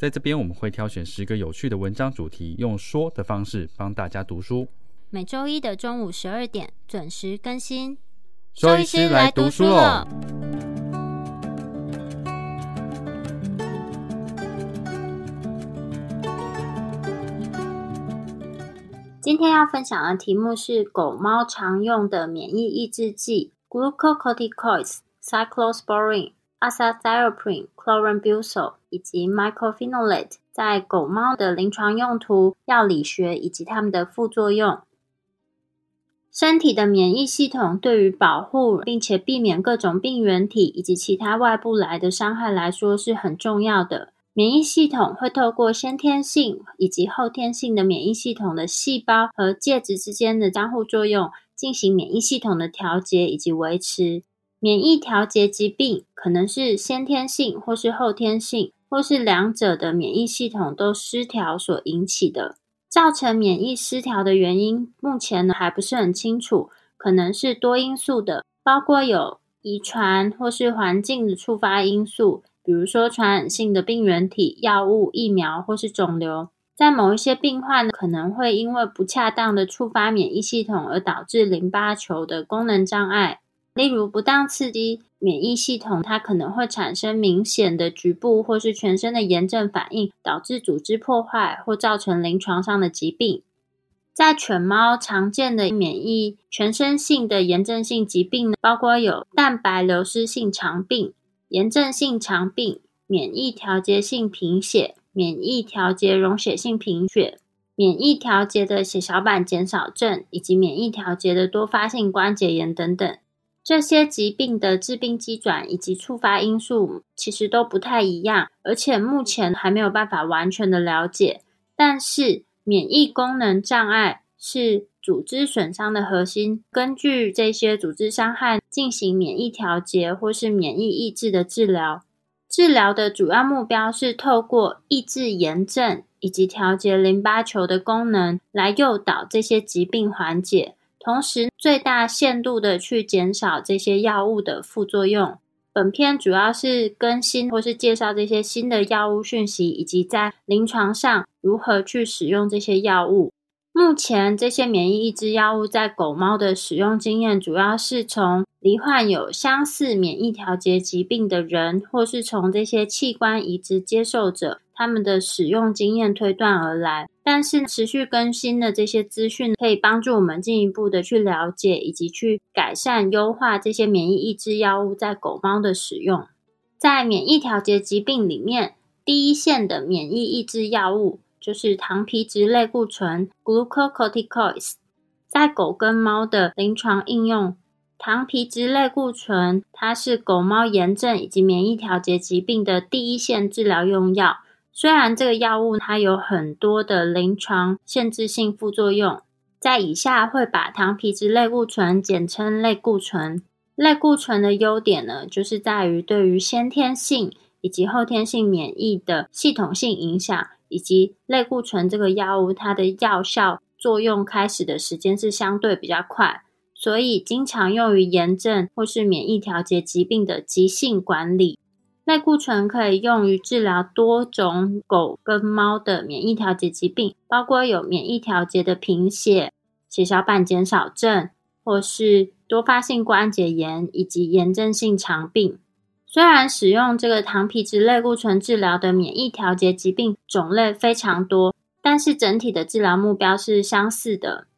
在这边我们会挑选十个有趣的文章主题，用说的方式帮大家读书。每周一的中午十二点准时更新。兽医师来读书了。今天要分享的题目是狗猫常用的免疫抑制剂 glucocorticoids cyclosporin。azathioprine、chlorambucil 以及 mycophenolate 在狗猫的临床用途、药理学以及它们的副作用。身体的免疫系统对于保护并且避免各种病原体以及其他外部来的伤害来说是很重要的。免疫系统会透过先天性以及后天性的免疫系统的细胞和介质之间的相互作用，进行免疫系统的调节以及维持。免疫调节疾病可能是先天性，或是后天性，或是两者的免疫系统都失调所引起的。造成免疫失调的原因，目前呢还不是很清楚，可能是多因素的，包括有遗传或是环境的触发因素，比如说传染性的病原体、药物、疫苗或是肿瘤。在某一些病患，可能会因为不恰当的触发免疫系统而导致淋巴球的功能障碍。例如，不当刺激免疫系统，它可能会产生明显的局部或是全身的炎症反应，导致组织破坏或造成临床上的疾病。在犬猫常见的免疫全身性的炎症性疾病呢，包括有蛋白流失性肠病、炎症性肠病、免疫调节性贫血、免疫调节溶血性贫血、免疫调节的血小板减少症，以及免疫调节的多发性关节炎等等。这些疾病的致病机转以及触发因素其实都不太一样，而且目前还没有办法完全的了解。但是，免疫功能障碍是组织损伤的核心。根据这些组织伤害进行免疫调节或是免疫抑制的治疗。治疗的主要目标是透过抑制炎症以及调节淋巴球的功能，来诱导这些疾病缓解。同时，最大限度的去减少这些药物的副作用。本片主要是更新或是介绍这些新的药物讯息，以及在临床上如何去使用这些药物。目前，这些免疫抑制药物在狗猫的使用经验，主要是从罹患有相似免疫调节疾病的人，或是从这些器官移植接受者。他们的使用经验推断而来，但是持续更新的这些资讯可以帮助我们进一步的去了解以及去改善优化这些免疫抑制药物在狗猫的使用。在免疫调节疾病里面，第一线的免疫抑制药物就是糖皮质类固醇 （glucocorticoids）。在狗跟猫的临床应用，糖皮质类固醇它是狗猫炎症以及免疫调节疾病的第一线治疗用药。虽然这个药物它有很多的临床限制性副作用，在以下会把糖皮质类固醇简称类固醇。类固醇的优点呢，就是在于对于先天性以及后天性免疫的系统性影响，以及类固醇这个药物它的药效作用开始的时间是相对比较快，所以经常用于炎症或是免疫调节疾病的急性管理。类固醇可以用于治疗多种狗跟猫的免疫调节疾病，包括有免疫调节的贫血、血小板减少症，或是多发性关节炎以及炎症性肠病。虽然使用这个糖皮质类固醇治疗的免疫调节疾病种类非常多，但是整体的治疗目标是相似的。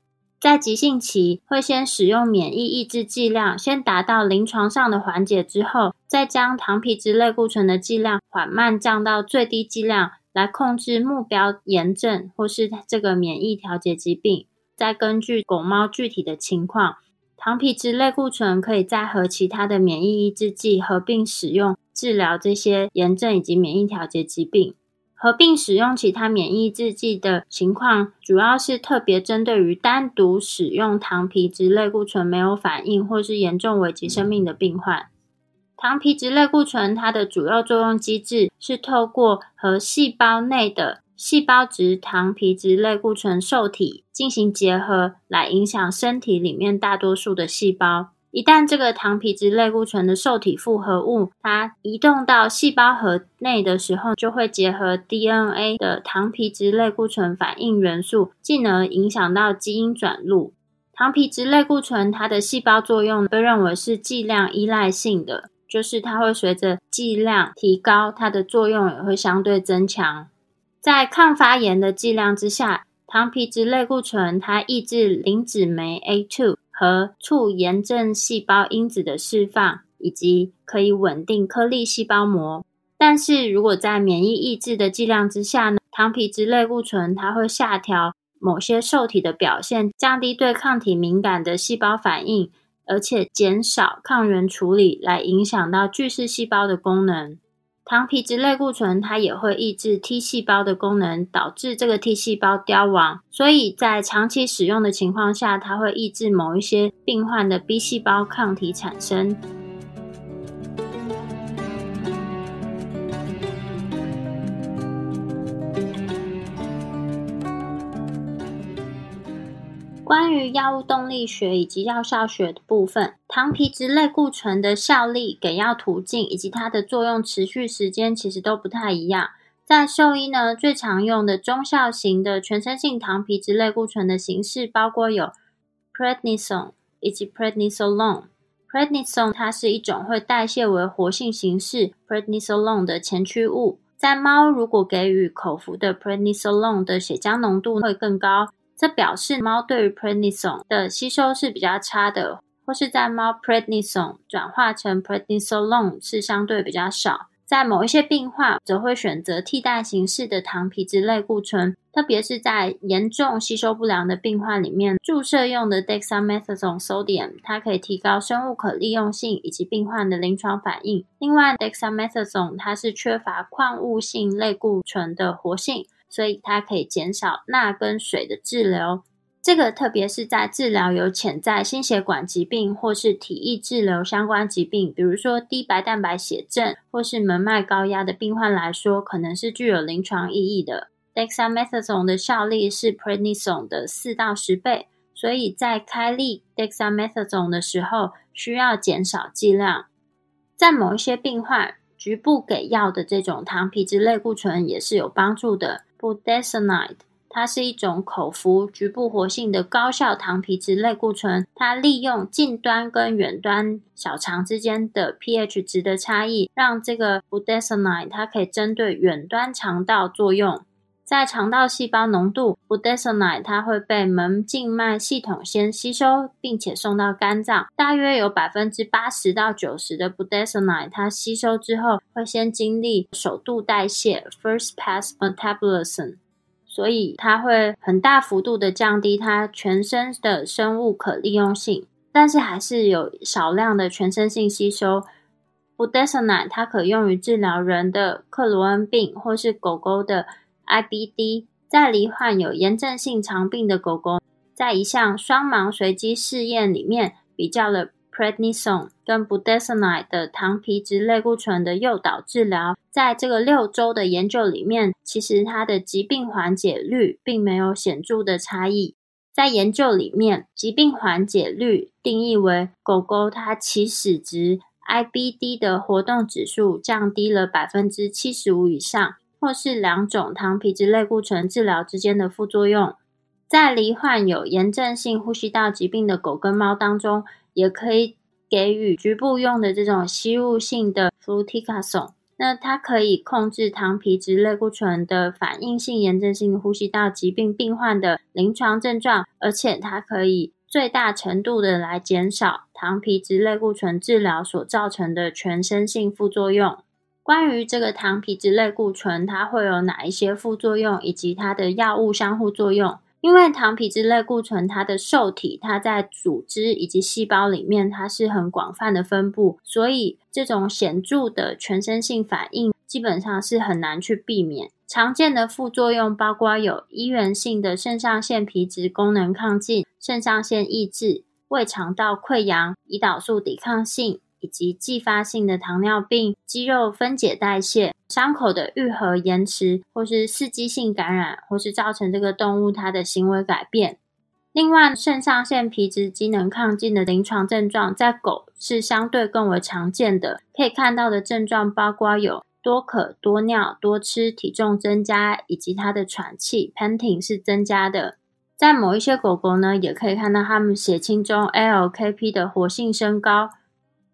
在急性期，会先使用免疫抑制剂量，先达到临床上的缓解之后，再将糖皮质类固醇的剂量缓慢降到最低剂量，来控制目标炎症或是这个免疫调节疾病。再根据狗猫具体的情况，糖皮质类固醇可以再和其他的免疫抑制剂合并使用，治疗这些炎症以及免疫调节疾病。合并使用其他免疫抑制剂的情况，主要是特别针对于单独使用糖皮质类固醇没有反应或是严重危及生命的病患。糖皮质类固醇它的主要作用机制是透过和细胞内的细胞质糖皮质类固醇受体进行结合，来影响身体里面大多数的细胞。一旦这个糖皮质类固醇的受体复合物它移动到细胞核内的时候，就会结合 DNA 的糖皮质类固醇反应元素，进而影响到基因转录。糖皮质类固醇它的细胞作用被认为是剂量依赖性的，就是它会随着剂量提高，它的作用也会相对增强。在抗发炎的剂量之下，糖皮质类固醇它抑制磷脂酶 A2。和促炎症细胞因子的释放，以及可以稳定颗粒细胞膜。但是如果在免疫抑制的剂量之下呢，糖皮质类固醇它会下调某些受体的表现，降低对抗体敏感的细胞反应，而且减少抗原处理，来影响到巨噬细胞的功能。糖皮质类固醇它也会抑制 T 细胞的功能，导致这个 T 细胞凋亡。所以在长期使用的情况下，它会抑制某一些病患的 B 细胞抗体产生。关于药物动力学以及药效学的部分，糖皮质类固醇的效力、给药途径以及它的作用持续时间其实都不太一样。在兽医呢，最常用的中效型的全身性糖皮质类固醇的形式包括有 prednisone 以及 prednisolone。prednisone 它是一种会代谢为活性形式 prednisolone 的前驱物。在猫如果给予口服的 prednisolone 的血浆浓度会更高。这表示猫对于 prednisone 的吸收是比较差的，或是在猫 prednisone 转化成 prednisolone 是相对比较少。在某一些病患则会选择替代形式的糖皮质类固醇，特别是在严重吸收不良的病患里面，注射用的 dexamethasone sodium 它可以提高生物可利用性以及病患的临床反应。另外，dexamethasone 它是缺乏矿物性类固醇的活性。所以它可以减少钠跟水的滞留，这个特别是在治疗有潜在心血管疾病或是体液滞留相关疾病，比如说低白蛋白血症或是门脉高压的病患来说，可能是具有临床意义的。Dexamethasone 的效力是 prednisone 的四到十倍，所以在开立 Dexamethasone 的时候需要减少剂量。在某一些病患，局部给药的这种糖皮质类固醇也是有帮助的。Budesonide，它是一种口服局部活性的高效糖皮质类固醇。它利用近端跟远端小肠之间的 pH 值的差异，让这个 Budesonide 它可以针对远端肠道作用。在肠道细胞浓度，Budesonide 它会被门静脉系统先吸收，并且送到肝脏。大约有百分之八十到九十的 Budesonide 它吸收之后，会先经历首度代谢 （first pass metabolism），所以它会很大幅度的降低它全身的生物可利用性，但是还是有少量的全身性吸收。布德舍奶它可用于治疗人的克罗恩病或是狗狗的。IBD 在罹患有炎症性肠病的狗狗，在一项双盲随机试验里面，比较了 prednisone 跟 budesonide 的糖皮质类固醇的诱导治疗。在这个六周的研究里面，其实它的疾病缓解率并没有显著的差异。在研究里面，疾病缓解率定义为狗狗它起始值 IBD 的活动指数降低了百分之七十五以上。或是两种糖皮质类固醇治疗之间的副作用，在罹患有炎症性呼吸道疾病的狗跟猫当中，也可以给予局部用的这种吸入性的 f l u t i c a s o n。那它可以控制糖皮质类固醇的反应性炎症性呼吸道疾病病患的临床症状，而且它可以最大程度的来减少糖皮质类固醇治疗所造成的全身性副作用。关于这个糖皮质类固醇，它会有哪一些副作用，以及它的药物相互作用？因为糖皮质类固醇它的受体，它在组织以及细胞里面，它是很广泛的分布，所以这种显著的全身性反应基本上是很难去避免。常见的副作用包括有医源性的肾上腺皮质功能亢进、肾上腺抑制、胃肠道溃疡、胰岛素抵抗性，以及继发性的糖尿病、肌肉分解代谢、伤口的愈合延迟，或是刺激性感染，或是造成这个动物它的行为改变。另外，肾上腺皮质机能亢进的临床症状，在狗是相对更为常见的。可以看到的症状包括有。多渴、多尿、多吃、体重增加，以及它的喘气 （panting） 是增加的。在某一些狗狗呢，也可以看到它们血清中 ALKP 的活性升高。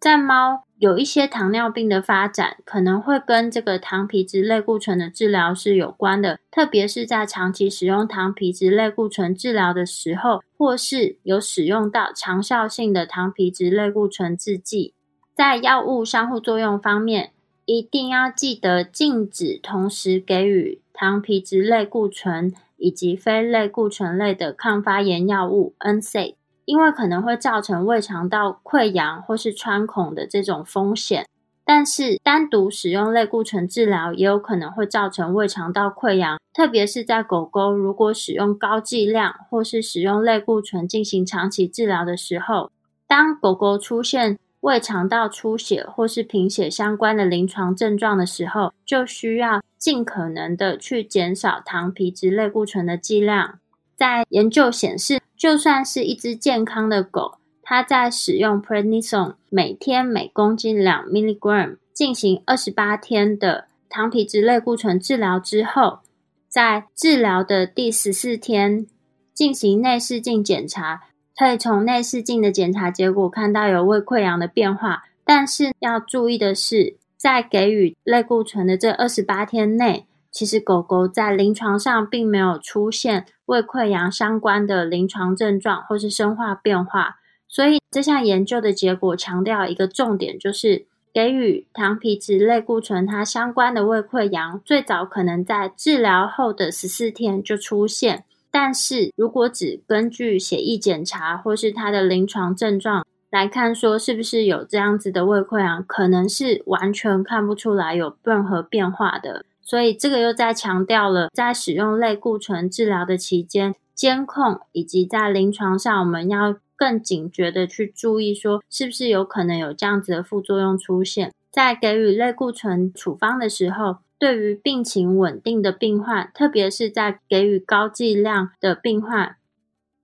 在猫，有一些糖尿病的发展可能会跟这个糖皮质类固醇的治疗是有关的，特别是在长期使用糖皮质类固醇治疗的时候，或是有使用到长效性的糖皮质类固醇制剂。在药物相互作用方面，一定要记得禁止同时给予糖皮质类固醇以及非类固醇类的抗发炎药物 NSAID，因为可能会造成胃肠道溃疡或是穿孔的这种风险。但是单独使用类固醇治疗也有可能会造成胃肠道溃疡，特别是在狗狗如果使用高剂量或是使用类固醇进行长期治疗的时候，当狗狗出现。胃肠道出血或是贫血相关的临床症状的时候，就需要尽可能的去减少糖皮质类固醇的剂量。在研究显示，就算是一只健康的狗，它在使用 prednisone 每天每公斤两 milligram 进行二十八天的糖皮质类固醇治疗之后，在治疗的第十四天进行内视镜检查。可以从内视镜的检查结果看到有胃溃疡的变化，但是要注意的是，在给予类固醇的这二十八天内，其实狗狗在临床上并没有出现胃溃疡相关的临床症状或是生化变化。所以这项研究的结果强调一个重点，就是给予糖皮质类固醇它相关的胃溃疡，最早可能在治疗后的十四天就出现。但是如果只根据血液检查或是他的临床症状来看，说是不是有这样子的胃溃疡，可能是完全看不出来有任何变化的。所以这个又在强调了，在使用类固醇治疗的期间，监控以及在临床上，我们要更警觉的去注意，说是不是有可能有这样子的副作用出现。在给予类固醇处方的时候。对于病情稳定的病患，特别是在给予高剂量的病患，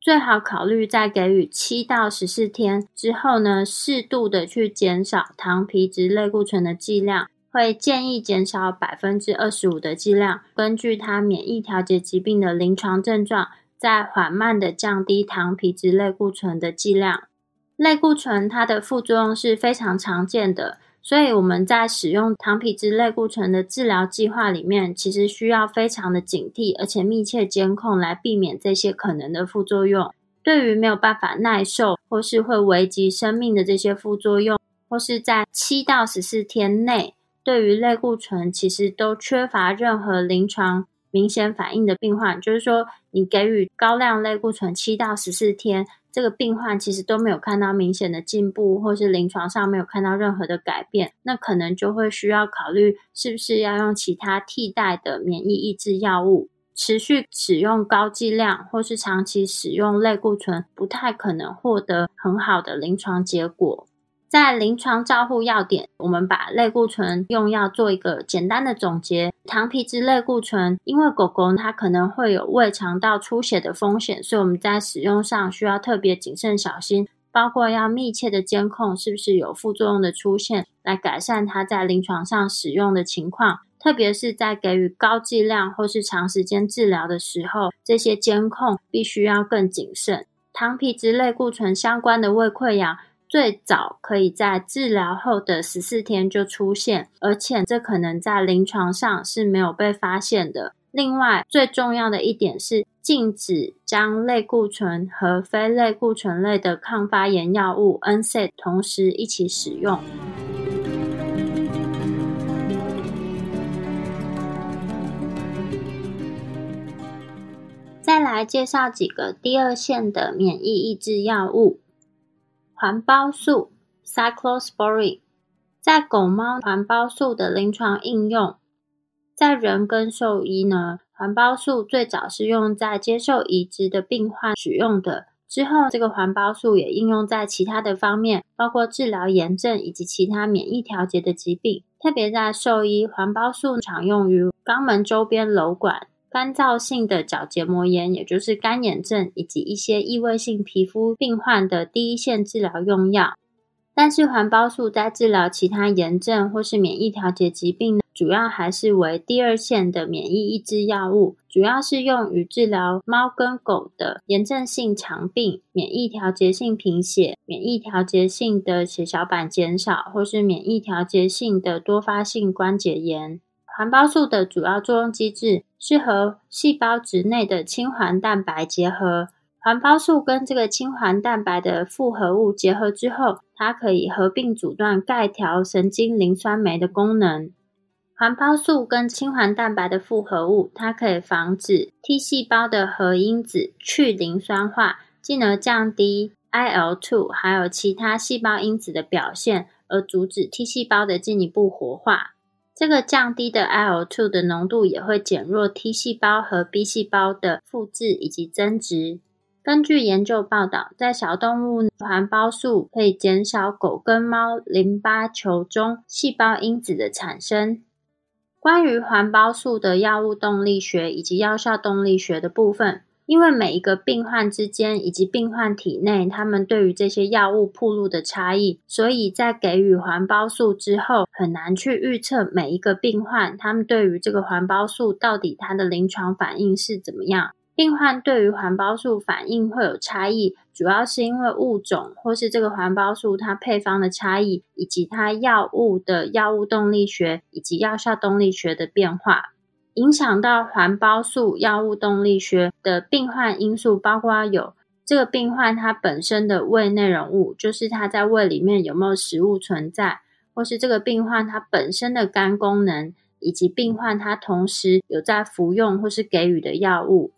最好考虑在给予七到十四天之后呢，适度的去减少糖皮质类固醇的剂量，会建议减少百分之二十五的剂量，根据他免疫调节疾病的临床症状，再缓慢的降低糖皮质类固醇的剂量。类固醇它的副作用是非常常见的。所以我们在使用糖皮质类固醇的治疗计划里面，其实需要非常的警惕，而且密切监控，来避免这些可能的副作用。对于没有办法耐受或是会危及生命的这些副作用，或是在七到十四天内，对于类固醇其实都缺乏任何临床明显反应的病患，就是说，你给予高量类固醇七到十四天。这个病患其实都没有看到明显的进步，或是临床上没有看到任何的改变，那可能就会需要考虑是不是要用其他替代的免疫抑制药物。持续使用高剂量或是长期使用类固醇，不太可能获得很好的临床结果。在临床照护要点，我们把类固醇用药做一个简单的总结。糖皮质类固醇，因为狗狗它可能会有胃肠道出血的风险，所以我们在使用上需要特别谨慎小心，包括要密切的监控是不是有副作用的出现，来改善它在临床上使用的情况。特别是在给予高剂量或是长时间治疗的时候，这些监控必须要更谨慎。糖皮质类固醇相关的胃溃疡。最早可以在治疗后的十四天就出现，而且这可能在临床上是没有被发现的。另外，最重要的一点是禁止将类固醇和非类固醇类的抗发炎药物 NSAID 同时一起使用。再来介绍几个第二线的免疫抑制药物。环孢素 （Cyclosporin） 在狗猫环孢素的临床应用，在人跟兽医呢，环孢素最早是用在接受移植的病患使用的。之后，这个环孢素也应用在其他的方面，包括治疗炎症以及其他免疫调节的疾病。特别在兽医，环孢素常用于肛门周边瘘管。干燥性的角结膜炎，也就是干眼症，以及一些异位性皮肤病患的第一线治疗用药。但是环孢素在治疗其他炎症或是免疫调节疾病，主要还是为第二线的免疫抑制药物，主要是用于治疗猫跟狗的炎症性肠病、免疫调节性贫血、免疫调节性的血小板减少，或是免疫调节性的多发性关节炎。环孢素的主要作用机制是和细胞质内的氢环蛋白结合。环孢素跟这个氢环蛋白的复合物结合之后，它可以合并阻断钙条神经磷酸酶的功能。环孢素跟氢环蛋白的复合物，它可以防止 T 细胞的核因子去磷酸化，进而降低 IL-2 还有其他细胞因子的表现，而阻止 T 细胞的进一步活化。这个降低的 IL-2 的浓度也会减弱 T 细胞和 B 细胞的复制以及增殖。根据研究报道，在小动物环孢素可以减少狗跟猫淋巴球中细胞因子的产生。关于环孢素的药物动力学以及药效动力学的部分。因为每一个病患之间以及病患体内，他们对于这些药物铺路的差异，所以在给予环孢素之后，很难去预测每一个病患他们对于这个环孢素到底它的临床反应是怎么样。病患对于环孢素反应会有差异，主要是因为物种或是这个环孢素它配方的差异，以及它药物的药物动力学以及药效动力学的变化。影响到环孢素药物动力学的病患因素，包括有这个病患他本身的胃内容物，就是他在胃里面有没有食物存在，或是这个病患他本身的肝功能，以及病患他同时有在服用或是给予的药物。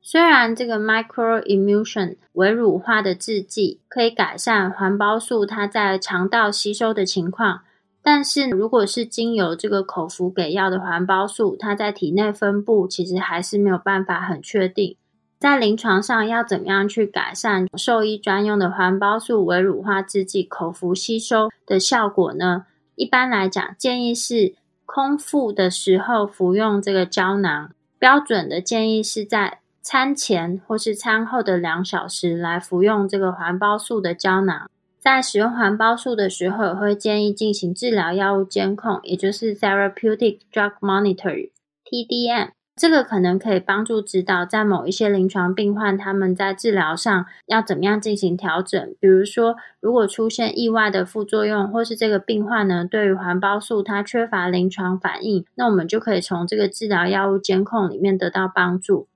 虽然这个 microemulsion 微乳化的制剂可以改善环孢素它在肠道吸收的情况。但是，如果是经由这个口服给药的环孢素，它在体内分布其实还是没有办法很确定。在临床上，要怎么样去改善兽医专用的环孢素微乳化制剂口服吸收的效果呢？一般来讲，建议是空腹的时候服用这个胶囊。标准的建议是在餐前或是餐后的两小时来服用这个环孢素的胶囊。在使用环孢素的时候，会建议进行治疗药物监控，也就是 Therapeutic Drug Monitoring（TDM）。这个可能可以帮助指导在某一些临床病患他们在治疗上要怎么样进行调整。比如说，如果出现意外的副作用，或是这个病患呢对于环孢素它缺乏临床反应，那我们就可以从这个治疗药物监控里面得到帮助。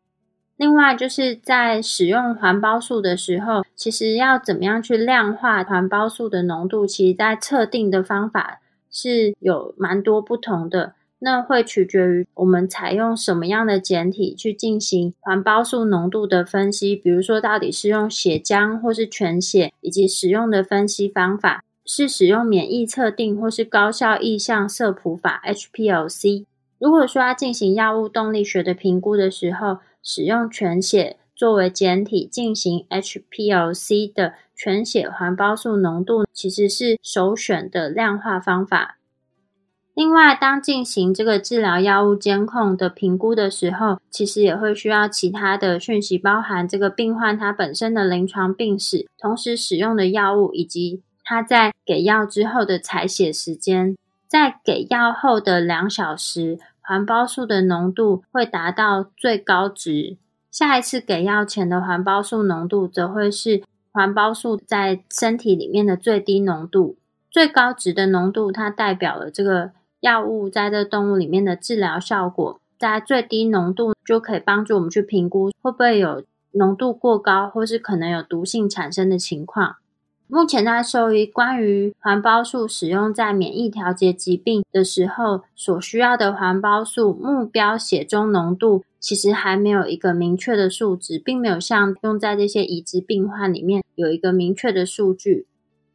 另外，就是在使用环孢素的时候，其实要怎么样去量化环孢素的浓度，其实在测定的方法是有蛮多不同的。那会取决于我们采用什么样的简体去进行环孢素浓度的分析，比如说到底是用血浆或是全血，以及使用的分析方法是使用免疫测定或是高效意向色谱法 （HPLC）。如果说要进行药物动力学的评估的时候，使用全血作为简体进行 HPLC 的全血环孢素浓度，其实是首选的量化方法。另外，当进行这个治疗药物监控的评估的时候，其实也会需要其他的讯息，包含这个病患他本身的临床病史，同时使用的药物，以及他在给药之后的采血时间。在给药后的两小时。环孢素的浓度会达到最高值，下一次给药前的环孢素浓度则会是环孢素在身体里面的最低浓度。最高值的浓度，它代表了这个药物在这动物里面的治疗效果。在最低浓度就可以帮助我们去评估会不会有浓度过高，或是可能有毒性产生的情况。目前在兽医关于环孢素使用在免疫调节疾病的时候所需要的环孢素目标血中浓度，其实还没有一个明确的数值，并没有像用在这些移植病患里面有一个明确的数据。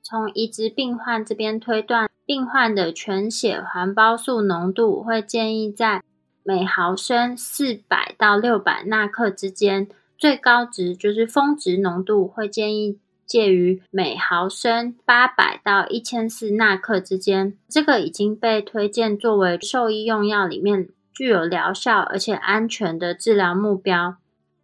从移植病患这边推断，病患的全血环孢素浓度会建议在每毫升四百到六百纳克之间，最高值就是峰值浓度会建议介于每毫升八百到一千四纳克之间。这个已经被推荐作为兽医用药里面具有疗效而且安全的治疗目标。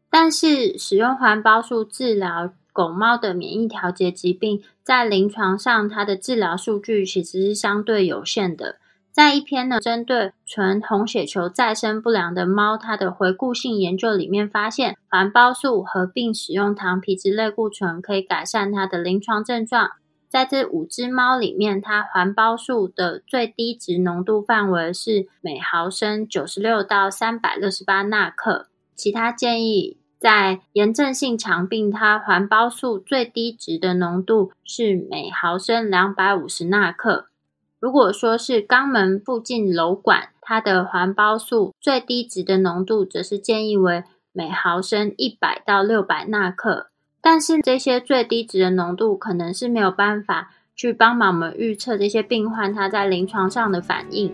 但是，使用环孢素治疗狗猫的免疫调节疾病，在临床上它的治疗数据其实是相对有限的。在一篇呢，针对纯红血球再生不良的猫，它的回顾性研究里面发现，环孢素合并使用糖皮质类固醇可以改善它的临床症状。在这五只猫里面，它环孢素的最低值浓度范围是每毫升九十六到三百六十八纳克。其他建议，在炎症性肠病，它环孢素最低值的浓度是每毫升两百五十纳克。如果说是肛门附近瘘管，它的环孢素最低值的浓度则是建议为每毫升一百到六百纳克。但是这些最低值的浓度可能是没有办法去帮忙我们预测这些病患他在临床上的反应。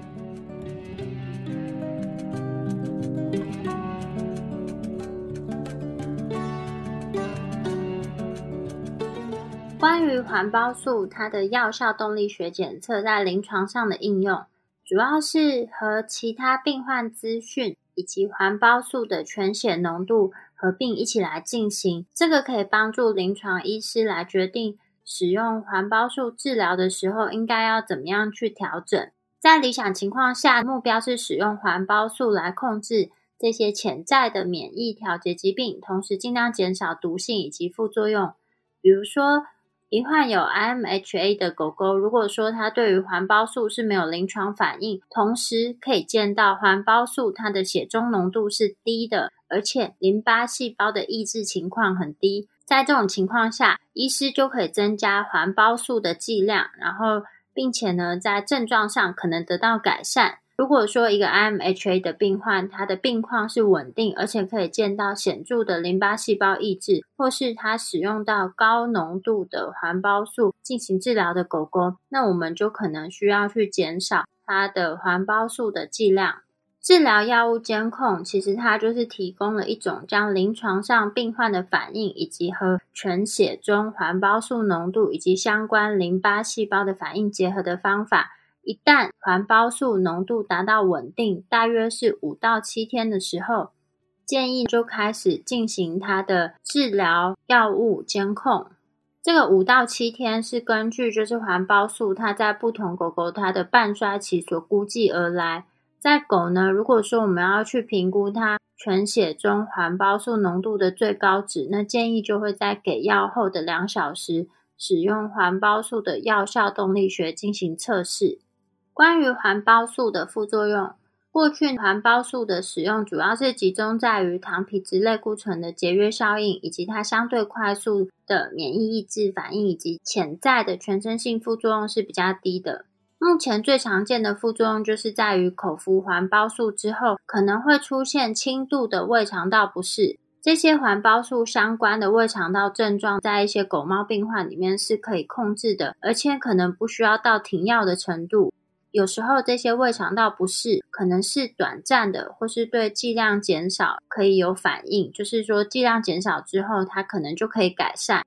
关于环孢素，它的药效动力学检测在临床上的应用，主要是和其他病患资讯以及环孢素的全血浓度合并一起来进行。这个可以帮助临床医师来决定使用环孢素治疗的时候应该要怎么样去调整。在理想情况下，目标是使用环孢素来控制这些潜在的免疫调节疾病，同时尽量减少毒性以及副作用，比如说。一患有 IMHA 的狗狗，如果说它对于环孢素是没有临床反应，同时可以见到环孢素它的血中浓度是低的，而且淋巴细胞的抑制情况很低，在这种情况下，医师就可以增加环孢素的剂量，然后并且呢，在症状上可能得到改善。如果说一个 IMHA 的病患，他的病况是稳定，而且可以见到显著的淋巴细胞抑制，或是他使用到高浓度的环孢素进行治疗的狗狗，那我们就可能需要去减少它的环孢素的剂量。治疗药物监控其实它就是提供了一种将临床上病患的反应，以及和全血中环孢素浓度以及相关淋巴细胞的反应结合的方法。一旦环孢素浓度达到稳定，大约是五到七天的时候，建议就开始进行它的治疗药物监控。这个五到七天是根据就是环孢素它在不同狗狗它的半衰期所估计而来。在狗呢，如果说我们要去评估它全血中环孢素浓度的最高值，那建议就会在给药后的两小时，使用环孢素的药效动力学进行测试。关于环孢素的副作用，过去环孢素的使用主要是集中在于糖皮质类固醇的节约效应，以及它相对快速的免疫抑制反应，以及潜在的全身性副作用是比较低的。目前最常见的副作用就是在于口服环孢素之后，可能会出现轻度的胃肠道不适。这些环孢素相关的胃肠道症状，在一些狗猫病患里面是可以控制的，而且可能不需要到停药的程度。有时候这些胃肠道不适可能是短暂的，或是对剂量减少可以有反应，就是说剂量减少之后，它可能就可以改善。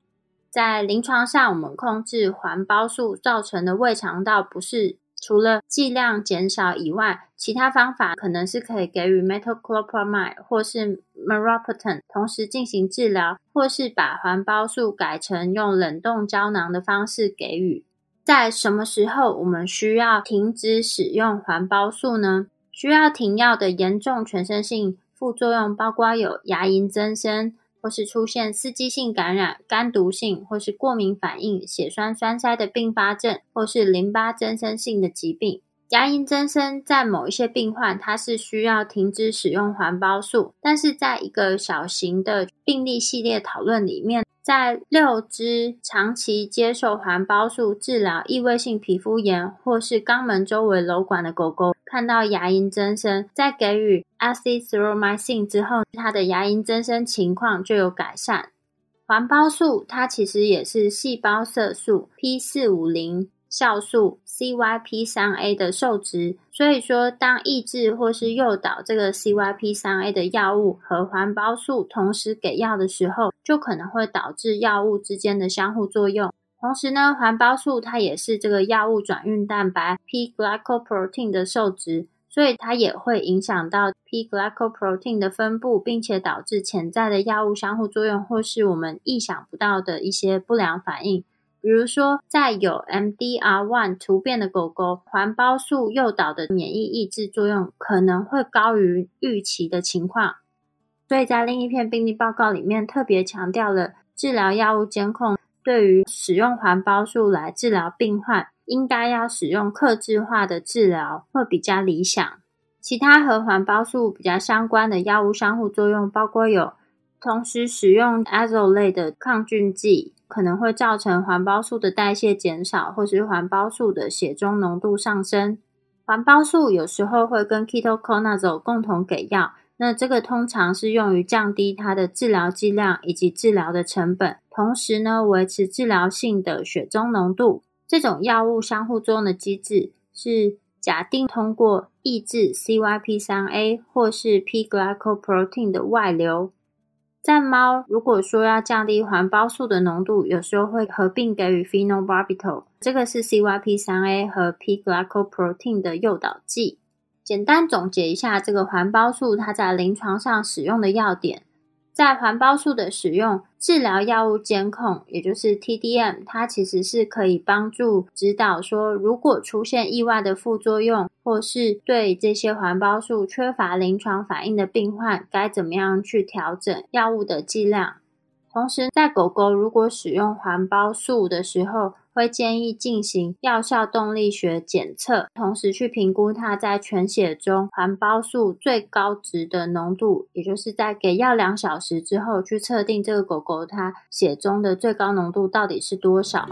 在临床上，我们控制环孢素造成的胃肠道不适，除了剂量减少以外，其他方法可能是可以给予 metoclopramide 或是 meropenem 同时进行治疗，或是把环孢素改成用冷冻胶囊的方式给予。在什么时候我们需要停止使用环孢素呢？需要停药的严重全身性副作用包括有牙龈增生，或是出现刺激性感染、肝毒性或是过敏反应、血栓栓塞的并发症，或是淋巴增生性的疾病。牙龈增生在某一些病患，它是需要停止使用环孢素，但是在一个小型的病例系列讨论里面。在六只长期接受环孢素治疗异位性皮肤炎或是肛门周围瘘管的狗狗，看到牙龈增生，在给予 Azithromycin 之后，它的牙龈增生情况就有改善。环孢素它其实也是细胞色素 P 四五零酵素 CYP3A 的受值。所以说，当抑制或是诱导这个 CYP3A 的药物和环孢素同时给药的时候，就可能会导致药物之间的相互作用。同时呢，环孢素它也是这个药物转运蛋白 P-glycoprotein 的受值。所以它也会影响到 P-glycoprotein 的分布，并且导致潜在的药物相互作用，或是我们意想不到的一些不良反应。比如说，在有 MDR1 突变的狗狗，环孢素诱导的免疫抑制作用可能会高于预期的情况。所以在另一篇病例报告里面，特别强调了治疗药物监控对于使用环孢素来治疗病患。应该要使用克制化的治疗会比较理想。其他和环孢素比较相关的药物相互作用，包括有同时使用 a z o 类的抗菌剂，可能会造成环孢素的代谢减少，或是环孢素的血中浓度上升。环孢素有时候会跟 ketoconazole 共同给药，那这个通常是用于降低它的治疗剂量以及治疗的成本，同时呢维持治疗性的血中浓度。这种药物相互作用的机制是假定通过抑制 CYP3A 或是 P-glycoprotein 的外流。在猫，如果说要降低环孢素的浓度，有时候会合并给予 phenobarbital，这个是 CYP3A 和 P-glycoprotein 的诱导剂。简单总结一下，这个环孢素它在临床上使用的要点。在环孢素的使用治疗药物监控，也就是 TDM，它其实是可以帮助指导说，如果出现意外的副作用，或是对这些环孢素缺乏临床反应的病患，该怎么样去调整药物的剂量。同时，在狗狗如果使用环孢素的时候，会建议进行药效动力学检测，同时去评估它在全血中环孢素最高值的浓度，也就是在给药两小时之后，去测定这个狗狗它血中的最高浓度到底是多少。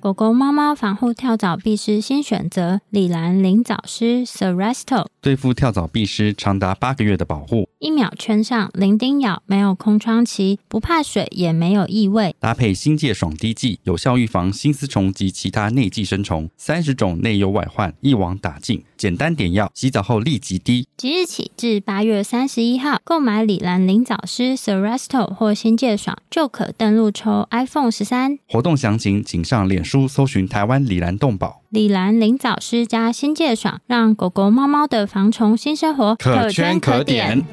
狗狗、猫猫防护跳蚤必虱新选择——李兰灵藻虱 （Seresto），对付跳蚤、蜱虱长达八个月的保护。一秒圈上，零叮咬，没有空窗期，不怕水，也没有异味。搭配新界爽滴剂，有效预防新丝虫及其他内寄生虫。三十种内忧外患一网打尽，简单点药，洗澡后立即滴。即日起至八月三十一号，购买李兰灵藻虱 （Seresto） 或新界爽，就可登录抽 iPhone 十三。活动详情请上脸。书搜寻台湾李兰动宝、李兰林藻师加新界爽，让狗狗猫猫的防虫新生活可圈可点。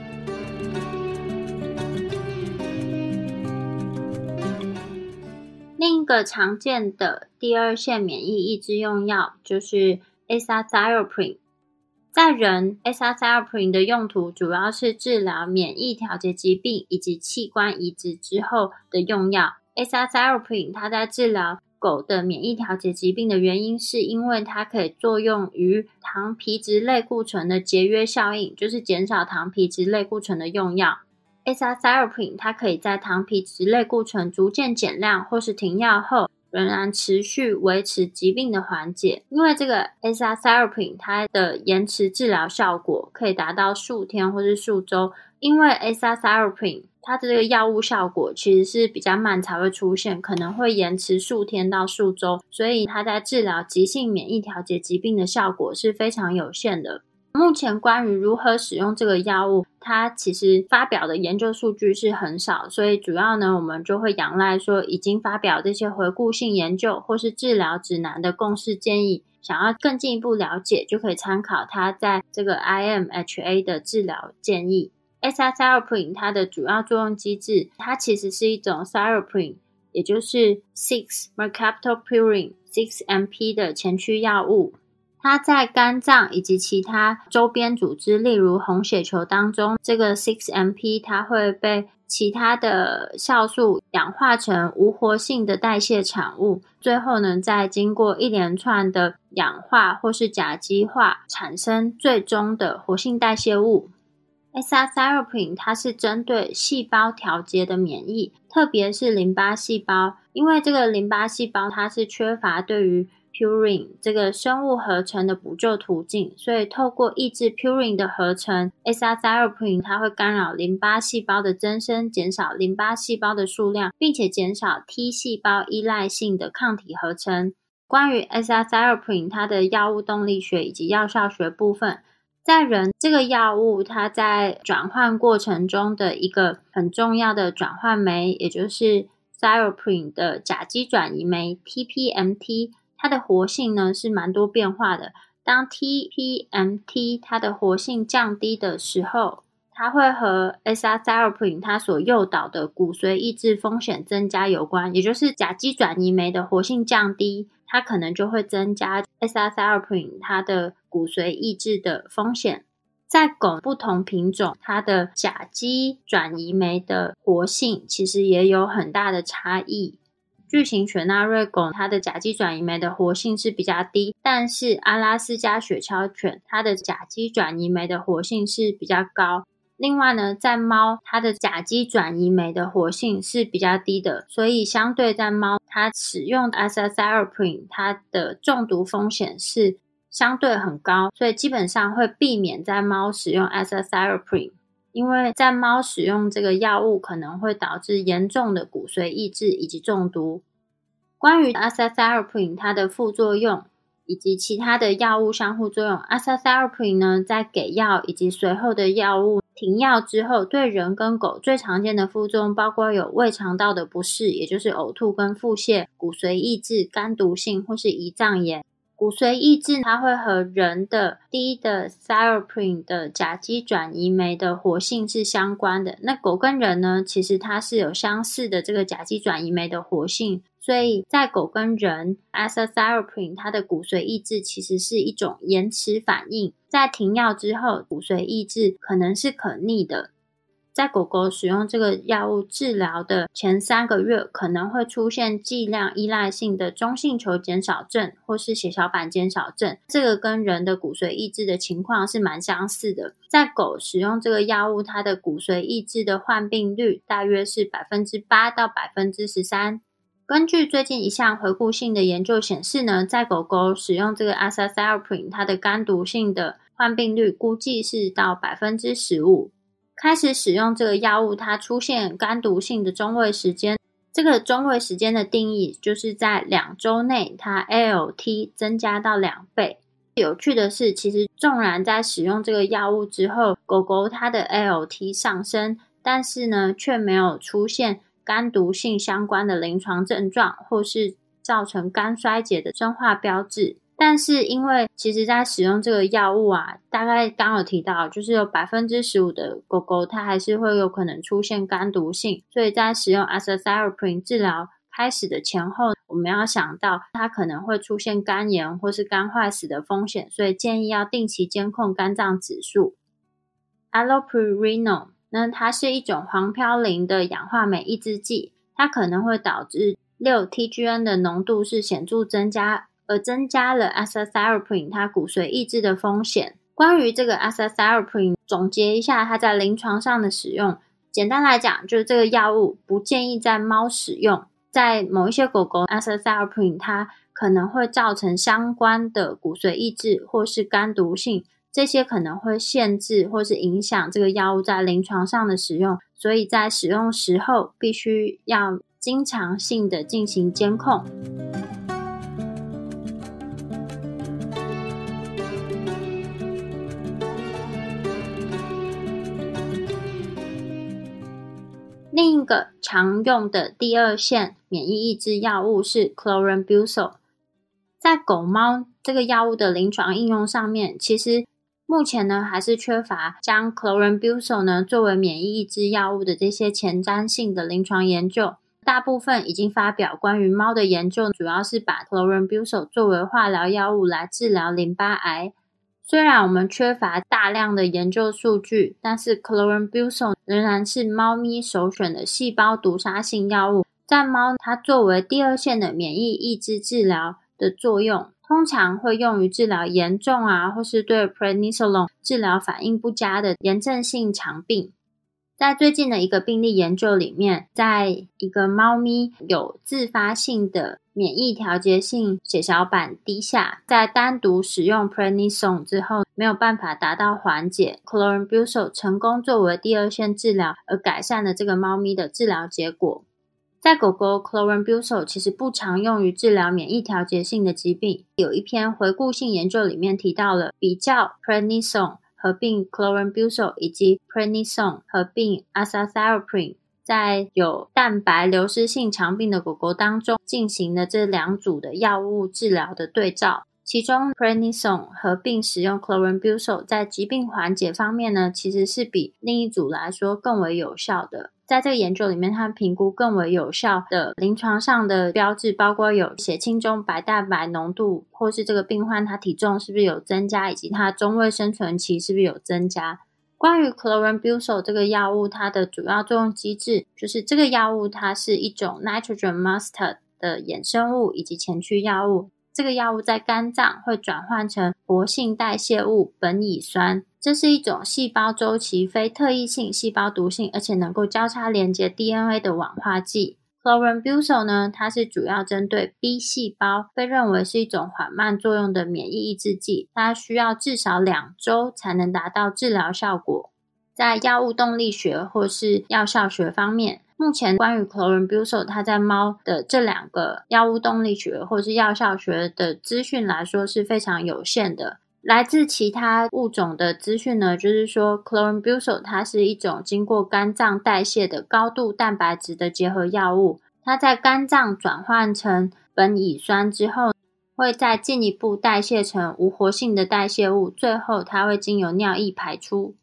另一个常见的第二线免疫抑制用药就是 Azathioprine。在人，Azathioprine 的用途主要是治疗免疫调节疾病以及器官移植之后的用药。Azathioprine 它在治疗狗的免疫调节疾病的原因，是因为它可以作用于糖皮质类固醇的节约效应，就是减少糖皮质类固醇的用药。Azathioprine 它可以在糖皮质类固醇逐渐减量或是停药后，仍然持续维持疾病的缓解。因为这个 Azathioprine 它的延迟治疗效果可以达到数天或是数周，因为 Azathioprine 它的这个药物效果其实是比较慢才会出现，可能会延迟数天到数周，所以它在治疗急性免疫调节疾病的效果是非常有限的。目前关于如何使用这个药物，它其实发表的研究数据是很少，所以主要呢，我们就会仰赖说已经发表这些回顾性研究或是治疗指南的共识建议，想要更进一步了解，就可以参考它在这个 IMHA 的治疗建议。SSRPRIN 它的主要作用机制，它其实是一种 thioprine，也就是 six mercaptopurine six MP 的前驱药物。它在肝脏以及其他周边组织，例如红血球当中，这个 six MP 它会被其他的酵素氧化成无活性的代谢产物，最后呢，再经过一连串的氧化或是甲基化，产生最终的活性代谢物。Azathioprine 它是针对细胞调节的免疫，特别是淋巴细胞，因为这个淋巴细胞它是缺乏对于 purine 这个生物合成的补救途径，所以透过抑制 purine 的合成，azathioprine 它会干扰淋巴细胞的增生，减少淋巴细胞的数量，并且减少 T 细胞依赖性的抗体合成。关于 azathioprine 它的药物动力学以及药效学部分，在人这个药物它在转换过程中的一个很重要的转换酶，也就是 thioprine 的甲基转移酶 TPMT，它的活性呢是蛮多变化的。当 TPMT 它的活性降低的时候，它会和 azathioprine 它所诱导的骨髓抑制风险增加有关，也就是甲基转移酶的活性降低，它可能就会增加 SSRPINE 它的骨髓抑制的风险。在狗不同品种，它的甲基转移酶的活性其实也有很大的差异。巨型雪纳瑞狗，它的甲基转移酶的活性是比较低，但是阿拉斯加雪橇犬，它的甲基转移酶的活性是比较高。另外呢，在猫，它的甲基转移酶的活性是比较低的，所以相对在猫，它使用 azathioprine，它的中毒风险是。相对很高，所以基本上会避免在猫使用 azathioprine，因为在猫使用这个药物可能会导致严重的骨髓抑制以及中毒。关于 azathioprine 它的副作用以及其他的药物相互作用，azathioprine 呢在给药以及随后的药物停药之后，对人跟狗最常见的副作用包括有胃肠道的不适，也就是呕吐跟腹泻、骨髓抑制、肝毒性或是胰脏炎。骨髓抑制，它会和人的低的 thioprine 的甲基转移酶的活性是相关的。那狗跟人呢，其实它是有相似的这个甲基转移酶的活性，所以在狗跟人，azathioprine 它的骨髓抑制其实是一种延迟反应，在停药之后，骨髓抑制可能是可逆的。在狗狗使用这个药物治疗的前三个月，可能会出现剂量依赖性的中性球减少症，或是血小板减少症。这个跟人的骨髓抑制的情况是蛮相似的。在狗使用这个药物，它的骨髓抑制的患病率大约是百分之八到百分之十三。根据最近一项回顾性的研究显示呢，在狗狗使用这个 azathioprine，它的肝毒性的患病率估计是到百分之十五。开始使用这个药物，它出现肝毒性的中位时间，这个中位时间的定义就是在两周内，它 ALT 增加到两倍。有趣的是，其实纵然在使用这个药物之后，狗狗它的 ALT 上升，但是呢，却没有出现肝毒性相关的临床症状，或是造成肝衰竭的生化标志。但是，因为其实在使用这个药物啊，大概刚有提到，就是有百分之十五的狗狗它还是会有可能出现肝毒性，所以在使用 azathioprine 治疗开始的前后，我们要想到它可能会出现肝炎或是肝坏死的风险，所以建议要定期监控肝脏指数。Allopurinol，那它是一种黄嘌呤的氧化酶抑制剂，它可能会导致六 TGN 的浓度是显著增加。而增加了 azathioprine 它骨髓抑制的风险。关于这个 azathioprine，总结一下它在临床上的使用。简单来讲，就是这个药物不建议在猫使用。在某一些狗狗，azathioprine 它可能会造成相关的骨髓抑制或是肝毒性，这些可能会限制或是影响这个药物在临床上的使用。所以在使用时候，必须要经常性的进行监控。另一个常用的第二线免疫抑制药物是 Clorambucil，在狗猫这个药物的临床应用上面，其实目前呢还是缺乏将 Clorambucil 呢作为免疫抑制药物的这些前瞻性的临床研究。大部分已经发表关于猫的研究，主要是把 Clorambucil 作为化疗药物来治疗淋巴癌。虽然我们缺乏大量的研究数据，但是 Clorambucil 仍然是猫咪首选的细胞毒杀性药物。在猫，它作为第二线的免疫抑制治疗的作用，通常会用于治疗严重啊，或是对 Prednisolone 治疗反应不佳的炎症性肠病。在最近的一个病例研究里面，在一个猫咪有自发性的免疫调节性血小板低下，在单独使用 prednisone 之后，没有办法达到缓解 clorambucil 成功作为第二线治疗而改善了这个猫咪的治疗结果。在狗狗 clorambucil 其实不常用于治疗免疫调节性的疾病。有一篇回顾性研究里面提到了比较 prednisone 合并 clorambucil 以及 prednisone 合并 azathioprine。在有蛋白流失性肠病的狗狗当中进行的这两组的药物治疗的对照，其中 prednisone 合并使用 clorambucil 在疾病缓解方面呢，其实是比另一组来说更为有效的。在这个研究里面，它评估更为有效的临床上的标志，包括有血清中白蛋白浓度，或是这个病患他体重是不是有增加，以及他中位生存期是不是有增加。关于 clorambucil 这个药物，它的主要作用机制就是这个药物它是一种 nitrogen mustard 的衍生物以及前驱药物。这个药物在肝脏会转换成活性代谢物苯乙酸，这是一种细胞周期非特异性细胞毒性，而且能够交叉连接 DNA 的氧化剂。chlorambucil 呢，它是主要针对 B 细胞，被认为是一种缓慢作用的免疫抑制剂，它需要至少两周才能达到治疗效果。在药物动力学或是药效学方面，目前关于 chlorambucil 它在猫的这两个药物动力学或是药效学的资讯来说是非常有限的。来自其他物种的资讯呢，就是说，clorambucil 它是一种经过肝脏代谢的高度蛋白质的结合药物。它在肝脏转换成苯乙酸之后，会再进一步代谢成无活性的代谢物，最后它会经由尿液排出。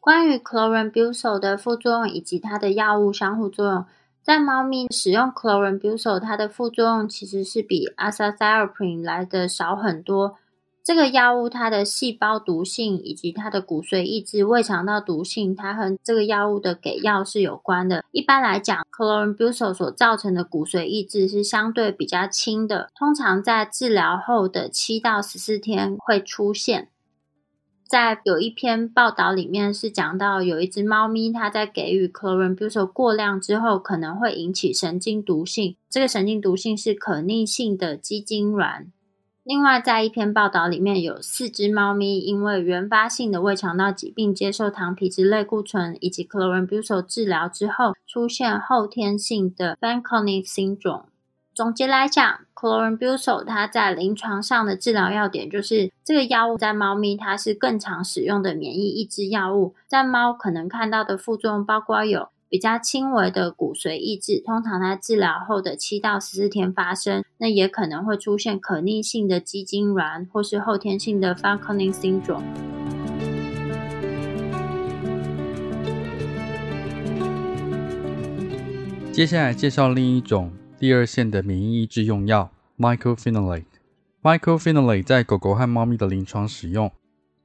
关于 clorambucil 的副作用以及它的药物相互作用，在猫咪使用 clorambucil，它的副作用其实是比 a s a t h i o p r i n 来的少很多。这个药物它的细胞毒性以及它的骨髓抑制胃肠道毒性，它和这个药物的给药是有关的。一般来讲，clorambucil 所造成的骨髓抑制是相对比较轻的，通常在治疗后的七到十四天会出现。在有一篇报道里面是讲到，有一只猫咪它在给予 clorambucil 过量之后，可能会引起神经毒性。这个神经毒性是可逆性的肌痉挛。另外，在一篇报道里面有四只猫咪因为原发性的胃肠道疾病接受糖皮质类固醇以及 clorambucil 治疗之后，出现后天性的 Fanconi syndrome。总结来讲，clorambucil 它在临床上的治疗要点就是这个药物在猫咪它是更常使用的免疫抑制药物，在猫可能看到的副作用包括有。比较轻微的骨髓抑制，通常在治疗后的七到十四天发生，那也可能会出现可逆性的肌痉挛，或是后天性的 Falconing syndrome。接下来介绍另一种第二线的免疫抑制用药 Mycophenolate。Mycophenolate 在狗狗和猫咪的临床使用，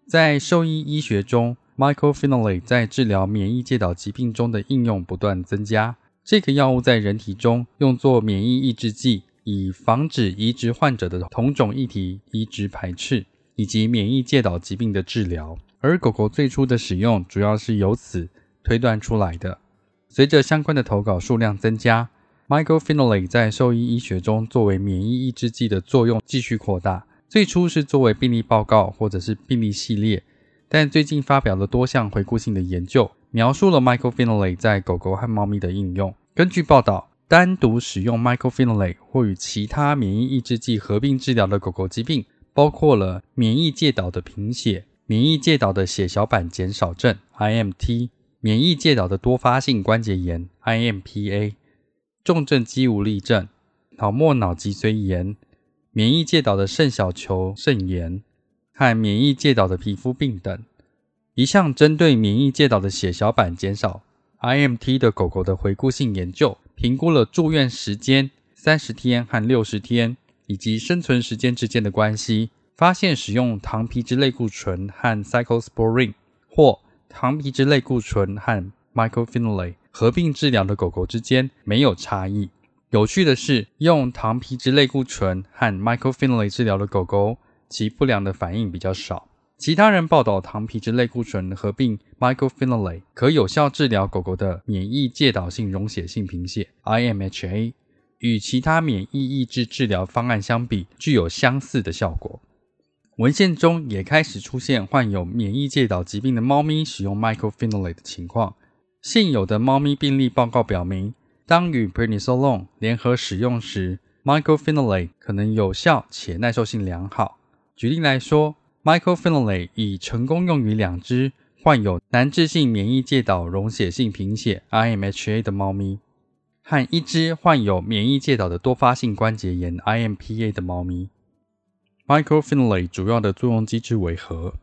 在兽医医学中。Mycophenolate 在治疗免疫介导疾病中的应用不断增加。这个药物在人体中用作免疫抑制剂，以防止移植患者的同种异体移植排斥，以及免疫介导疾病的治疗。而狗狗最初的使用主要是由此推断出来的。随着相关的投稿数量增加，Mycophenolate 在兽医医学中作为免疫抑制剂的作用继续扩大。最初是作为病例报告或者是病例系列。但最近发表了多项回顾性的研究，描述了 Mycophenolate 在狗狗和猫咪的应用。根据报道，单独使用 Mycophenolate 或与其他免疫抑制剂合并治疗的狗狗疾病，包括了免疫介导的贫血、免疫介导的血小板减少症 （IMT）、免疫介导的多发性关节炎 （IMPA）、重症肌无力症、脑膜脑脊髓炎、免疫介导的肾小球肾炎。和免疫介导的皮肤病等，一项针对免疫介导的血小板减少 （IMT） 的狗狗的回顾性研究，评估了住院时间三十天和六十天以及生存时间之间的关系，发现使用糖皮质类固醇和 cyclosporine 或糖皮质类固醇和 microfinlay 合并治疗的狗狗之间没有差异。有趣的是，用糖皮质类固醇和 microfinlay 治疗的狗狗。其不良的反应比较少。其他人报道，糖皮质类固醇合并 mycophenolate 可有效治疗狗狗的免疫介导性溶血性贫血 （IMHA）。与其他免疫抑制治疗方案相比，具有相似的效果。文献中也开始出现患有免疫介导疾病的猫咪使用 mycophenolate 的情况。现有的猫咪病例报告表明，当与 prednisolone 联合使用时，mycophenolate 可能有效且耐受性良好。举例来说，mycophenolate 已成功用于两只患有难治性免疫介导溶血性贫血 （IMHA） 的猫咪，和一只患有免疫介导的多发性关节炎 （IMPA） 的猫咪。Mycophenolate 主要的作用机制为何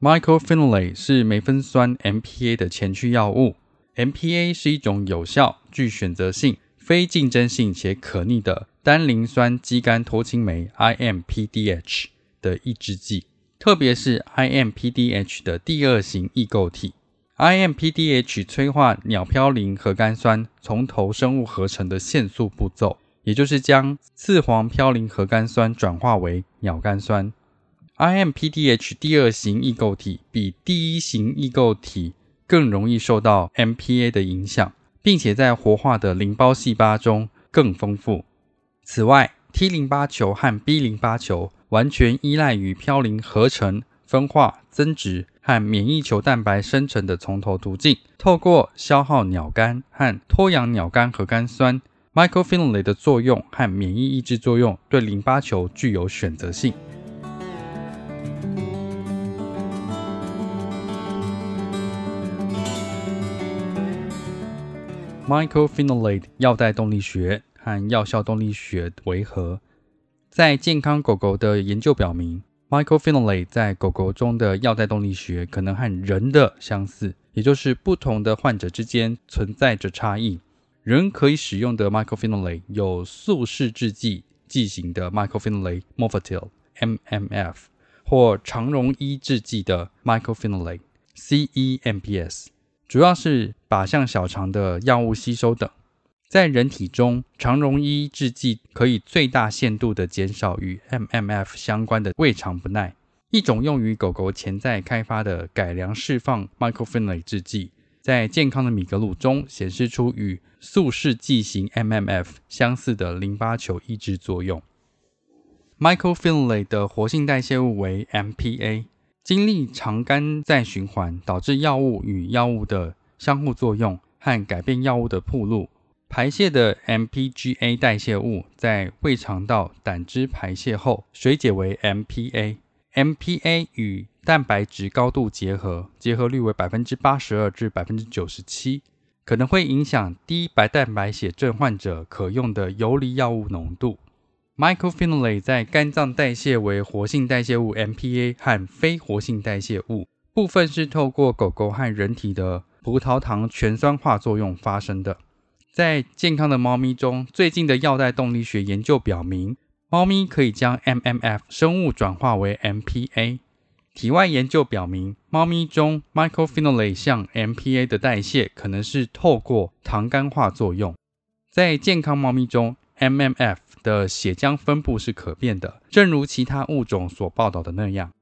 ？Mycophenolate 是梅芬酸 MPA 的前驱药物。MPA 是一种有效、具选择性、非竞争性且可逆的单磷酸肌酐脱氢酶 （IMPDH） 的抑制剂，特别是 IMPDH 的第二型异构体。IMPDH 催化鸟嘌呤核苷酸从头生物合成的限速步骤。也就是将次黄嘌呤核苷酸转化为鸟苷酸。IMPDH 第二型异构体比第一型异构体更容易受到 MPA 的影响，并且在活化的淋巴细胞中更丰富。此外，T 淋巴球和 B 淋巴球完全依赖于嘌呤合成、分化、增殖和免疫球蛋白生成的从头途径，透过消耗鸟苷和脱氧鸟苷核苷酸。，microphenolate 的作用和免疫抑制作用对淋巴球具有选择性。microphenolate 药代动力学和药效动力学为何？在健康狗狗的研究表明，Mycophenolate 在狗狗中的药代动力学可能和人的相似，也就是不同的患者之间存在着差异。人可以使用的 mycophenolate 有速式制剂剂型的 mycophenolate mofetil MMF 或肠溶衣制剂的 mycophenolate CEMPS，主要是靶向小肠的药物吸收等。在人体中，肠溶衣制剂可以最大限度地减少与 MMF 相关的胃肠不耐。一种用于狗狗潜在开发的改良释放 mycophenolate 制剂。在健康的米格鲁中显示出与速式剂型 MMF 相似的淋巴球抑制作用。Mycophenolate 的活性代谢物为 MPA，经历肠肝再循环，导致药物与药物的相互作用和改变药物的铺路。排泄的 MPGA 代谢物在胃肠道胆汁排泄后水解为 MPA。MPA 与蛋白质高度结合，结合率为百分之八十二至百分之九十七，可能会影响低白蛋白血症患者可用的游离药物浓度。Mycophenolate 在肝脏代谢为活性代谢物 MPA 和非活性代谢物，部分是透过狗狗和人体的葡萄糖全酸化作用发生的。在健康的猫咪中，最近的药代动力学研究表明。猫咪可以将 MMF 生物转化为 MPA。体外研究表明，猫咪中 microphenolate 向 MPA 的代谢可能是透过糖苷化作用。在健康猫咪中，MMF 的血浆分布是可变的，正如其他物种所报道的那样。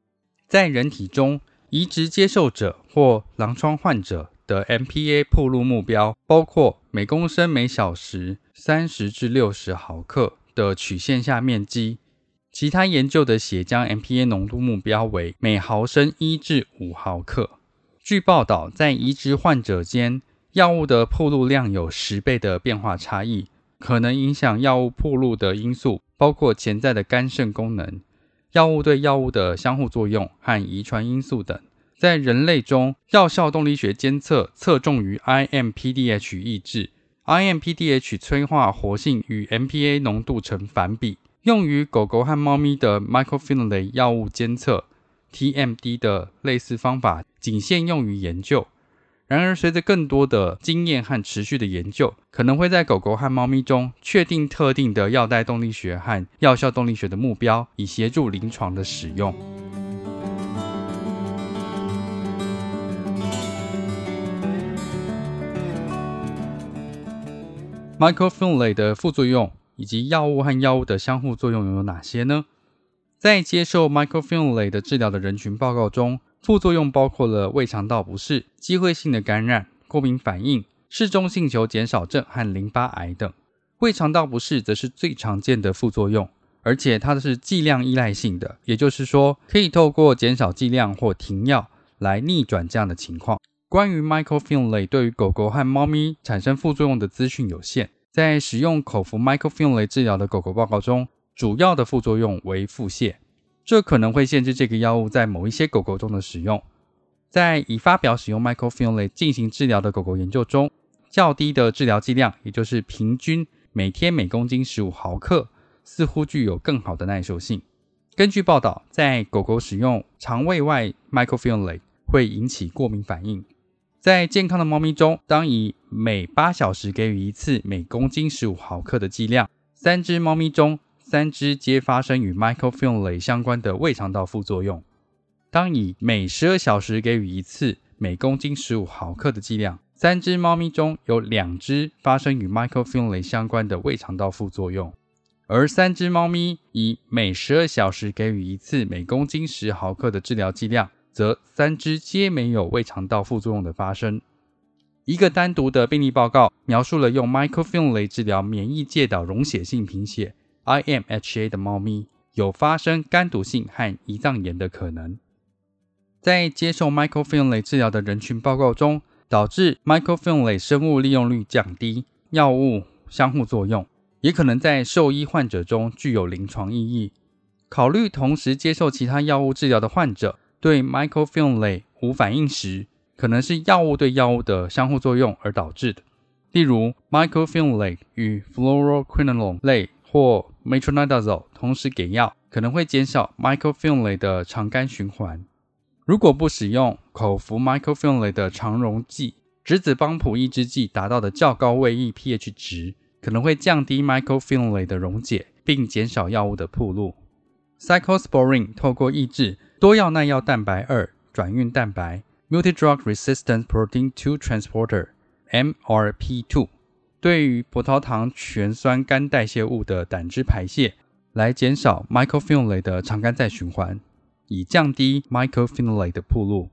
在人体中，移植接受者或狼疮患者的 MPA 铺路目标包括每公升每小时三十至六十毫克。的曲线下面积，其他研究的血浆 MPA 浓度目标为每毫升一至五毫克。据报道，在移植患者间，药物的铺路量有十倍的变化差异。可能影响药物铺路的因素包括潜在的肝肾功能、药物对药物的相互作用和遗传因素等。在人类中，药效动力学监测侧重于 IMPDH 抑制。IMPDH 催化活性与 MPA 浓度成反比。用于狗狗和猫咪的 mycophenolate 药物监测 （TMD） 的类似方法仅限用于研究。然而，随着更多的经验和持续的研究，可能会在狗狗和猫咪中确定特定的药代动力学和药效动力学的目标，以协助临床的使用。Microfinlay 的副作用以及药物和药物的相互作用有哪些呢？在接受 microfinlay 的治疗的人群报告中，副作用包括了胃肠道不适、机会性的感染、过敏反应、嗜中性球减少症和淋巴癌等。胃肠道不适则是最常见的副作用，而且它是剂量依赖性的，也就是说，可以透过减少剂量或停药来逆转这样的情况。关于 Mycophenolate 对于狗狗和猫咪产生副作用的资讯有限，在使用口服 Mycophenolate 治疗的狗狗报告中，主要的副作用为腹泻，这可能会限制这个药物在某一些狗狗中的使用。在已发表使用 Mycophenolate 进行治疗的狗狗研究中，较低的治疗剂量，也就是平均每天每公斤十五毫克，似乎具有更好的耐受性。根据报道，在狗狗使用肠胃外 Mycophenolate 会引起过敏反应。在健康的猫咪中，当以每八小时给予一次每公斤十五毫克的剂量，三只猫咪中三只皆发生与 microfilm 相关的胃肠道副作用。当以每十二小时给予一次每公斤十五毫克的剂量，三只猫咪中有两只发生与 microfilm 相关的胃肠道副作用，而三只猫咪以每十二小时给予一次每公斤十毫克的治疗剂量。则三只皆没有胃肠道副作用的发生。一个单独的病例报告描述了用 microfilm 治疗免疫介导溶血性贫血 （IMHA） 的猫咪有发生肝毒性和胰脏炎的可能。在接受 microfilm 治疗的人群报告中，导致 microfilm 生物利用率降低，药物相互作用，也可能在兽医患者中具有临床意义。考虑同时接受其他药物治疗的患者。对 microfilm 类无反应时，可能是药物对药物的相互作用而导致的。例如，microfilm 类与 fluoroquinolone 类或 metronidazole 同时给药，可能会减少 microfilm 类的肠肝循环。如果不使用口服 microfilm 类的肠溶剂，质子泵抑制剂达到的较高胃液 pH 值，可能会降低 microfilm 类的溶解，并减少药物的铺路。Cyclosporine 透过抑制多药耐药蛋白二转运蛋白 （Multidrug Resistant Protein 2 Transporter，MRP2） 对于葡萄糖醛酸肝代谢物的胆汁排泄，来减少 Mycophenolate 的肠肝再循环，以降低 Mycophenolate 的铺路。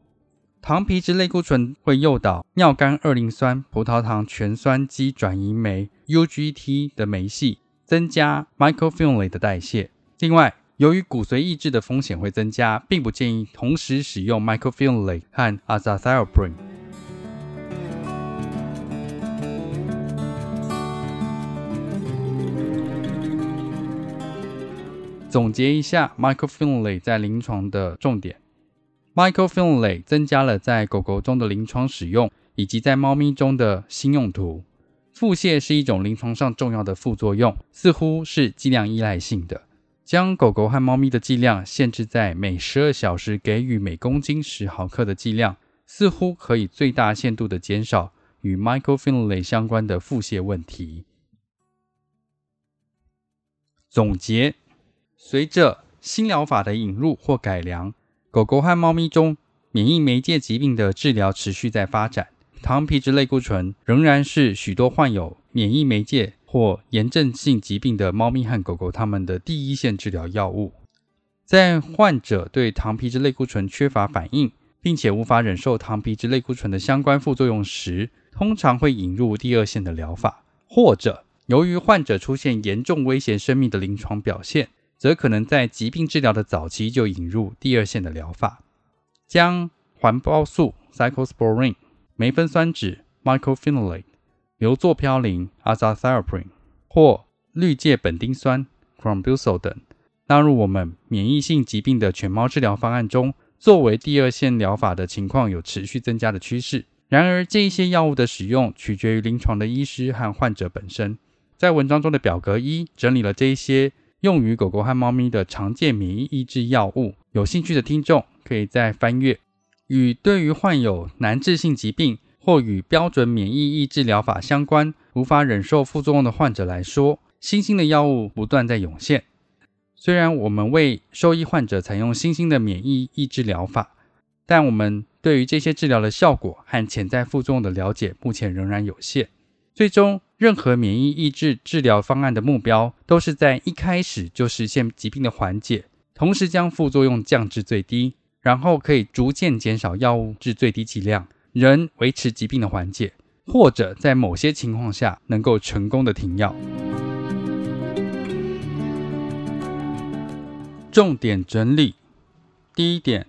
糖皮质类固醇会诱导尿苷二磷酸葡萄糖醛酸基转移酶 （UGT） 的酶系，增加 Mycophenolate 的代谢。另外，由于骨髓抑制的风险会增加，并不建议同时使用 microfenolate 和 Azathioprine。总结一下 microfenolate 在临床的重点：microfenolate 增加了在狗狗中的临床使用，以及在猫咪中的新用途。腹泻是一种临床上重要的副作用，似乎是剂量依赖性的。将狗狗和猫咪的剂量限制在每十二小时给予每公斤十毫克的剂量，似乎可以最大限度的减少与 Mycophenolate 相关的腹泻问题。总结：随着新疗法的引入或改良，狗狗和猫咪中免疫媒介疾病的治疗持续在发展。糖皮质类固醇仍然是许多患有免疫媒介。或炎症性疾病的猫咪和狗狗，它们的第一线治疗药物，在患者对糖皮质类固醇缺乏反应，并且无法忍受糖皮质类固醇的相关副作用时，通常会引入第二线的疗法；或者由于患者出现严重威胁生命的临床表现，则可能在疾病治疗的早期就引入第二线的疗法，将环孢素 （Cyclosporine）、梅芬酸酯 （Mycophenolate）。硫唑嘌呤 （Azathioprine） 或氯界苯丁酸 c r o m b u s o l 等纳入我们免疫性疾病的犬猫治疗方案中，作为第二线疗法的情况有持续增加的趋势。然而，这一些药物的使用取决于临床的医师和患者本身。在文章中的表格一整理了这一些用于狗狗和猫咪的常见免疫抑制药物。有兴趣的听众可以再翻阅。与对于患有难治性疾病。或与标准免疫抑制疗法相关、无法忍受副作用的患者来说，新兴的药物不断在涌现。虽然我们为受益患者采用新兴的免疫抑制疗法，但我们对于这些治疗的效果和潜在副作用的了解目前仍然有限。最终，任何免疫抑制治疗方案的目标都是在一开始就实现疾病的缓解，同时将副作用降至最低，然后可以逐渐减少药物至最低剂量。仍维持疾病的缓解，或者在某些情况下能够成功的停药。重点整理：第一点，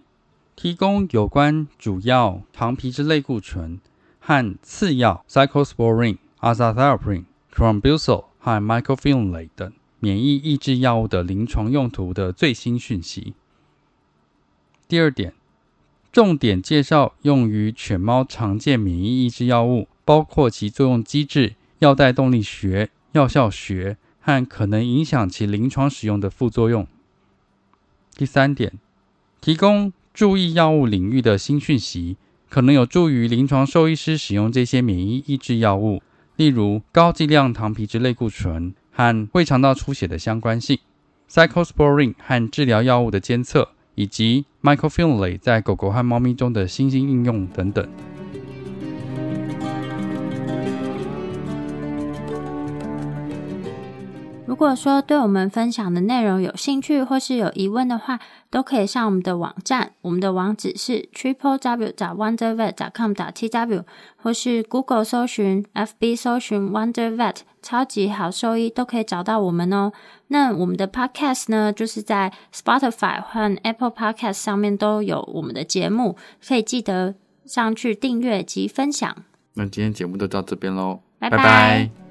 提供有关主要糖皮质类固醇和次要 cyclosporin、azathioprine、clorambucil 和 mycophenolate 等免疫抑制药物的临床用途的最新讯息。第二点，重点介绍用于犬猫常见免疫抑制药物，包括其作用机制、药代动力学、药效学和可能影响其临床使用的副作用。第三点，提供注意药物领域的新讯息，可能有助于临床兽医师使用这些免疫抑制药物，例如高剂量糖皮质类固醇和胃肠道出血的相关性，cyclosporin 和治疗药物的监测，以及 mycophenolate 在狗狗和猫咪中的新兴应用等等。如果说对我们分享的内容有兴趣或是有疑问的话，都可以上我们的网站，我们的网址是 triple w 找 wondervet 找 com 打 t w，或是 Google 搜寻、FB 搜寻 Wonder Vet 超级好兽医，都可以找到我们哦。那我们的 Podcast 呢，就是在 Spotify 和 Apple Podcast 上面都有我们的节目，可以记得上去订阅及分享。那今天节目就到这边喽，拜拜拜